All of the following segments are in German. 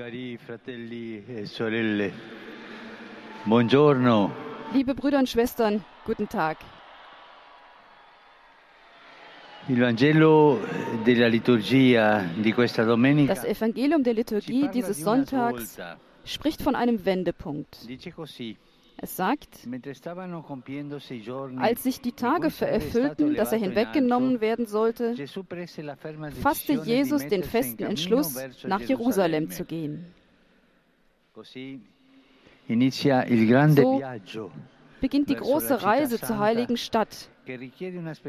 Cari fratelli e sorelle, buongiorno. Liebe Brüder und Schwestern, guten Tag. Das Evangelium der Liturgie dieses Sonntags spricht von einem Wendepunkt. Es sagt, als sich die Tage cui sarebbe stato erfüllten, dass er hinweggenommen werden sollte, fasste Jesus den festen Entschluss, nach Jerusalem zu gehen. So Beginnt die große Reise zur heiligen Stadt,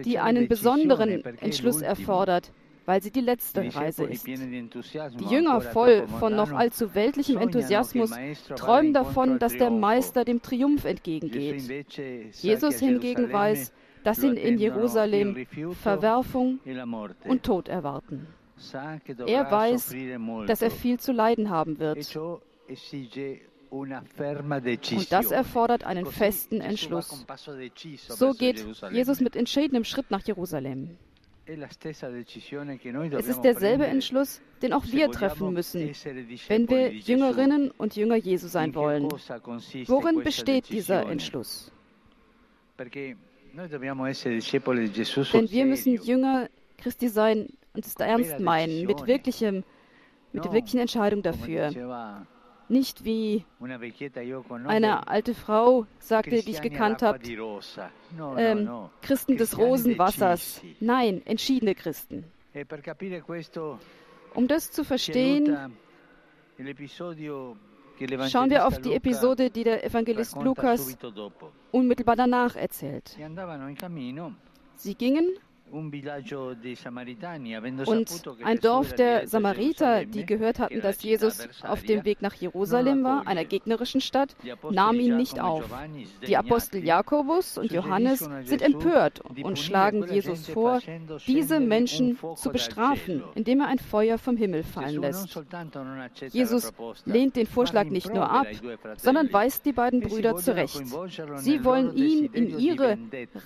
die einen besonderen Entschluss erfordert, weil sie die letzte Reise ist. Die Jünger voll von noch allzu weltlichem Enthusiasmus träumen davon, dass der. Meister dem Triumph entgegengeht. Jesus hingegen weiß, dass ihn in Jerusalem Verwerfung e und Tod erwarten. Er weiß, dass er viel zu leiden haben e wird. ferma Und das erfordert einen festen Entschluss. So geht. Jesus mit entschiedenem Schritt nach Jerusalem. Es ist derselbe Entschluss, den auch wir treffen müssen, wenn wir. Jüngerinnen und Jünger Jesu sein wollen. Worin besteht dieser? Entschluss? Denn wir müssen. Jünger Christi sein und es ernst meinen, mit, wirklichem, mit der wirklichen Entscheidung dafür. Nicht wie eine alte Frau sagte, die ich gekannt habe, ähm. Christen des Rosenwassers. Nein, entschiedene Christen. E Um das zu verstehen, schauen wir auf die Episode, die der Evangelist Lukas unmittelbar danach erzählt. E Sie gingen und ein Dorf der Samariter, die gehört hatten, la dass Jesus auf dem Weg nach Jerusalem war, einer gegnerischen Stadt, nahmen ihn nicht e auf. Die Apostel Jakobus und Johannes sind empört und schlagen Jesus vor, diese Menschen zu bestrafen, indem er ein Feuer vom Himmel fallen lässt. Jesus lehnt den Vorschlag nicht nur ab, sondern weist die beiden Brüder zurecht. Sie wollen ihn in ihre.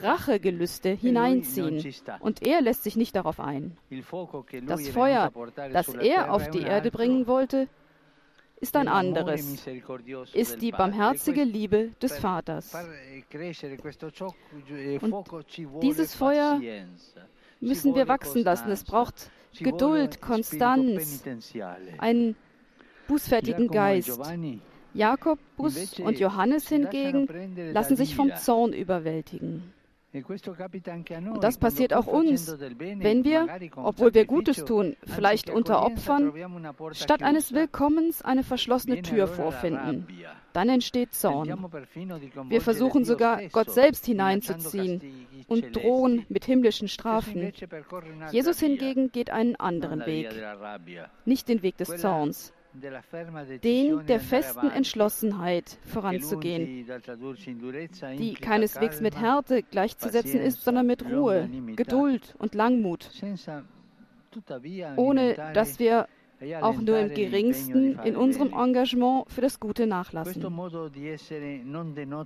Rachegelüste non hineinziehen. Und er lässt sich nicht darauf ein. Das Feuer, das er auf die Erde bringen wollte, ist ein anderes, ist die barmherzige Liebe des Vaters. ciò- eh, Und dieses Feuer Müssen wir wachsen lassen. Es braucht Geduld, Konstanz, einen bußfertigen e Geist. Invece und Johannes hingegen lassen sich vom. Zorn überwältigen. E Und das passiert auch uns, wenn wir, obwohl wir Gutes tun, vielleicht unter Opfern, statt eines. Willkommens eine verschlossene Tür vorfinden. Dann entsteht Zorn. Wir versuchen sogar, Gott selbst hineinzuziehen und drohen mit himmlischen Strafen. Jesus hingegen geht einen anderen Weg, nicht den Weg des Zorns, den der festen Entschlossenheit voranzugehen. die keineswegs mit Härte gleichzusetzen ist, sondern mit Ruhe, Geduld und Langmut, ohne dass wir e auch nur im geringsten in unserem. Engagement für das Gute nachlassen.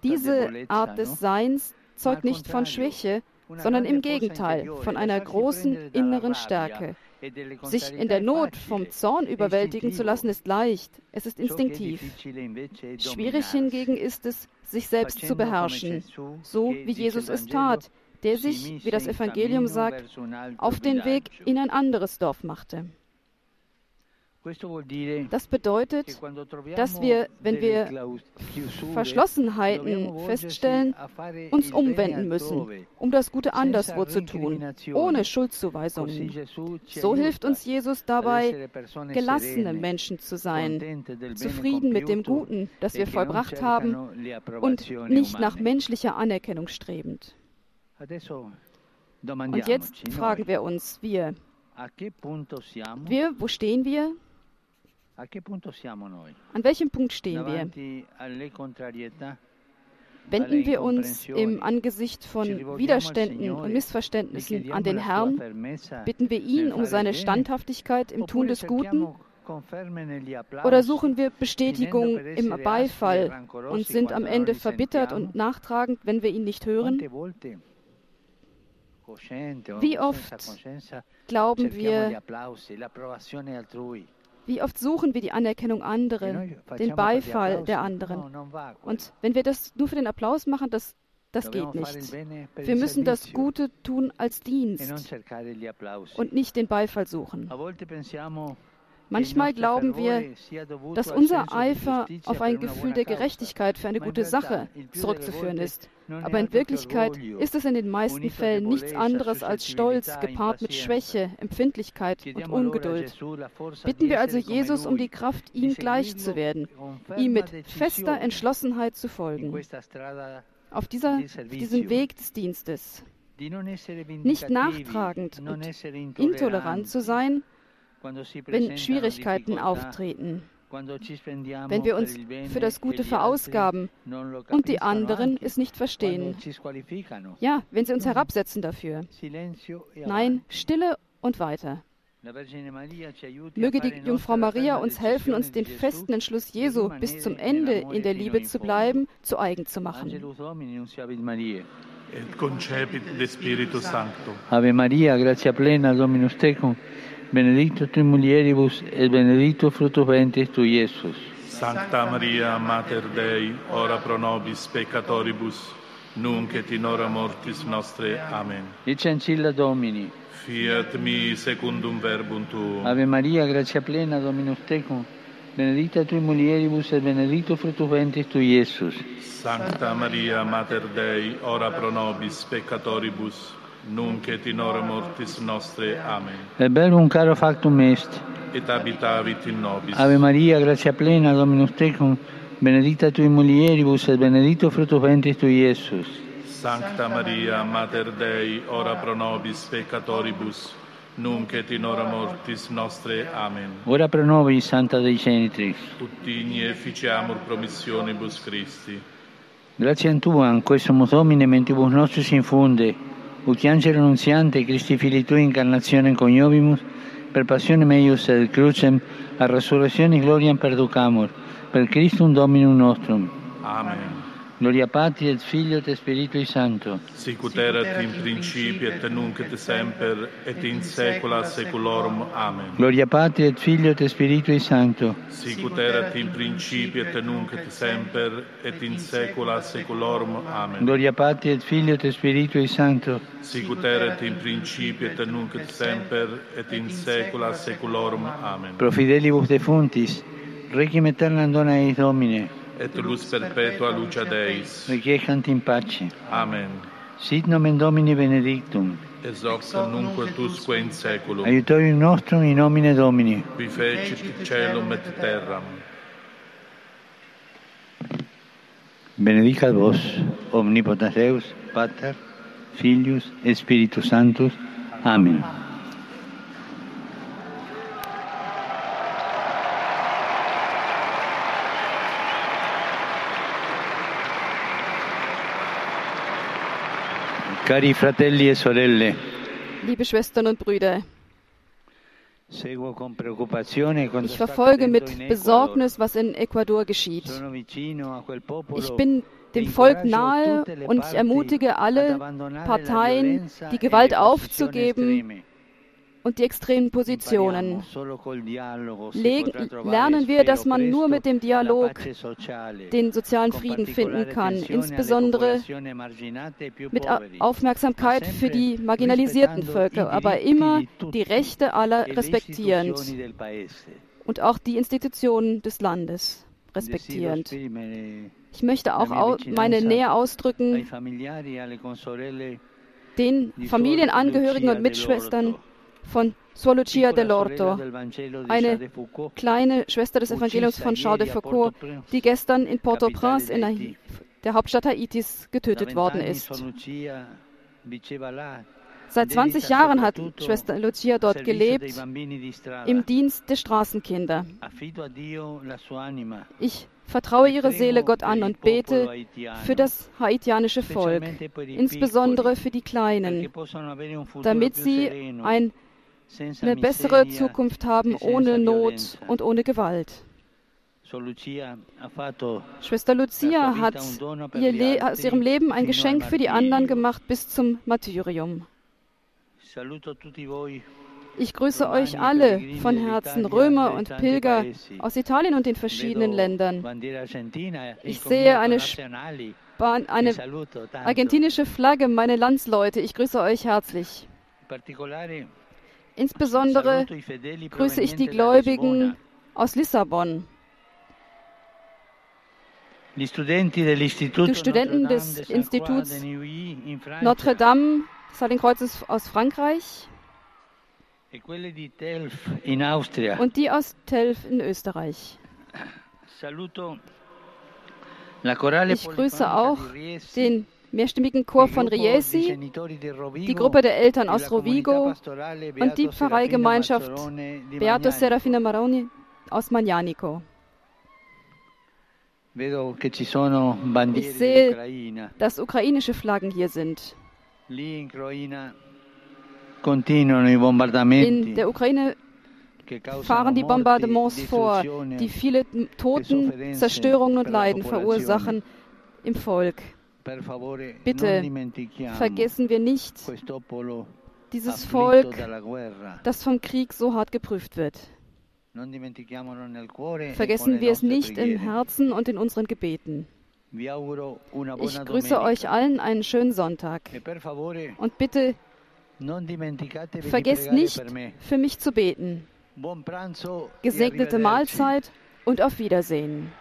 Diese Art des Seins zeugt nicht von Schwäche, sondern im Gegenteil von einer großen inneren Stärke. Sich in der Not vom Zorn überwältigen zu lassen, ist leicht. Es ist instinktiv. Schwierig hingegen ist es, sich selbst zu beherrschen, so wie Jesus es tat, der si sich, wie das Evangelium sagt, auf den Weg in ein anderes Dorf machte. Das bedeutet, dass wir, wenn wir Verschlossenheiten feststellen, uns umwenden müssen, um das Gute anderswo zu tun, ohne Schuldzuweisungen. So hilft uns Jesus dabei, gelassene Menschen zu sein, zufrieden mit dem Guten, das e wir non vollbracht haben und nicht nach menschlicher Anerkennung strebend. Und jetzt fragen wir uns, wir, wir, wo stehen wir? An welchem Punkt stehen wir? Wenden wir uns im Angesicht von Widerständen und Missverständnissen an den Herrn? Bitten wir ihn um seine? Standhaftigkeit im Tun des Guten? Oder suchen wir Bestätigung im Beifall e und sind am Ende verbittert und nachtragend, wenn wir ihn nicht hören? Wie oft Glauben wir. Wie oft suchen wir die Anerkennung anderer, den Beifall der anderen. Und wenn wir das nur für den Applaus machen, das, das geht nicht. Wir müssen das Gute tun als Dienst und nicht den Beifall suchen. Manchmal glauben wir, dass unser Eifer auf ein Gefühl der Gerechtigkeit für eine gute Sache zurückzuführen ist. Aber in Wirklichkeit ist es in den meisten Fällen nichts anderes als Stolz gepaart mit Schwäche, Empfindlichkeit und Ungeduld. Bitten wir also Jesus um die Kraft, ihm gleich zu werden, ihm mit fester Entschlossenheit zu folgen. Auf, dieser, auf diesem Weg des Dienstes. Nicht nachtragend und intolerant zu sein, wenn Schwierigkeiten auftreten, wenn wir uns für das Gute verausgaben und die anderen es nicht verstehen. Ja, wenn sie uns herabsetzen dafür. Nein, Stille und weiter. Möge die Jungfrau Maria uns helfen, uns den festen Entschluss Jesu bis zum Ende in der Liebe zu bleiben, zu eigen zu machen. Ave Maria, gratia plena, Dominus tecum, benedicta tui mulieribus, et benedictus fructus ventris tui, Iesus. Sancta Maria, Mater Dei, ora pro nobis peccatoribus, nunc et in hora mortis nostre. Amen. Dice ancilla Domini. Fiat mi secundum verbum tuum. Ave Maria, gratia plena, Dominus tecum, benedicta tui mulieribus, et benedictus fructus ventris tui, Iesus. Sancta Maria, Mater Dei, ora pro nobis peccatoribus, nunc et in hora mortis nostre. Amen. Verbum caro factum est. Et habitavit in nobis. Ave Maria, gratia plena, Dominus tecum, benedicta tui mulieribus, et benedictus fructus ventris tui, Iesus. Sancta Maria, Mater Dei, ora pro nobis peccatoribus, nunc et in hora mortis nostre. Amen. Ora pro nobis, Santa Dei Genitrix. Ut igne efficiamur promissionibus Christi. Grazie a Tua, quesumus Domine, mentibus nostris infunde, ut angelo nunziante, Christi Fili coniovimus, per passione meius et crucem, a resurrectionis gloriam perducamur, per Christum Dominum nostrum. Amen. Gloria Patri et Filio et Spiritui Sancto. Sicut erat in principio et nunc et semper et in saecula saeculorum. Amen. Gloria Patri et Filio et Spiritui Sancto. Sicut erat in principio et nunc et semper et in saecula saeculorum. Amen. Gloria Patri et Filio et Spiritui Sancto. Sicut erat in principio et nunc et semper et in saecula saeculorum. Amen. Pro fidelibus defuntis, requiem aeternam dona eis Domine. et lux perpetua lucia Deis. Regiecant in pace. Amen. Sit nomen Domini benedictum. Ex hoc nunc et usque in saeculum. Aiutorium nostrum in nomine Domini. Qui fecit celum et terram. Benedicat vos, omnipotens Deus, Pater, Filius et Spiritus Sanctus. Amen. Amen. Cari fratelli e sorelle, Liebe Schwestern und Brüder, quanto ich verfolge mit. Besorgnis, was in Ecuador geschieht. Ich bin dem e Volk nahe und ich ermutige alle Parteien, die e Gewalt aufzugeben. Und die extremen Positionen. Legen, lernen wir, dass man nur mit dem Dialog den sozialen Frieden finden kann, insbesondere mit Aufmerksamkeit für die marginalisierten Völker, aber immer die Rechte aller le respektierend und auch die Institutionen des Landes respektierend. Ich möchte auch meine Nähe ausdrücken den Familienangehörigen und Mitschwestern von Suor Lucia dell'Orto, eine kleine Schwester des Evangeliums von Charles de Foucault, die gestern in Port-au-Prince in der, Hauptstadt Haitis getötet worden ist. Seit 20 Jahren hat Schwester Lucia dort gelebt, im Dienst der Straßenkinder. Sua Ich vertraue ihre Seele Gott an und bete für das haitianische Volk, insbesondere für die Kleinen, damit sie ein, eine bessere Zukunft haben, e ohne Not und ohne Gewalt. Schwester Lucia hat ihr aus ihrem Leben ein Geschenk für die anderen gemacht bis zum Martyrium. Ich grüße euch alle von Herzen, Römer und Pilger aus Italien und den verschiedenen Ländern. Ich sehe eine, eine argentinische Flagge, meine Landsleute. Ich grüße euch herzlich. Insbesondere grüße ich die Gläubigen aus Lissabon. Die Studenten des Instituts Notre Dame des Heiligen Kreuzes aus Frankreich E und die aus Telf in Österreich. Ich grüße auch den mehrstimmigen Chor von Riesi, die Gruppe der Eltern aus Rovigo und die Pfarreigemeinschaft Beato Serafina Maroni aus Magnanico. Ich sehe, dass ukrainische Flaggen hier sind. In der Ukraine fahren die Bombardements vor, die viele Toten, Zerstörungen und Leiden verursachen im Volk. Bitte vergessen wir nicht dieses Volk, das vom Krieg so hart geprüft wird. Vergessen wir es nicht im Herzen und in unseren Gebeten. Ich grüße euch allen einen schönen Sonntag. Und bitte Vergesst nicht, für mich zu beten. Gesegnete Mahlzeit und auf Wiedersehen.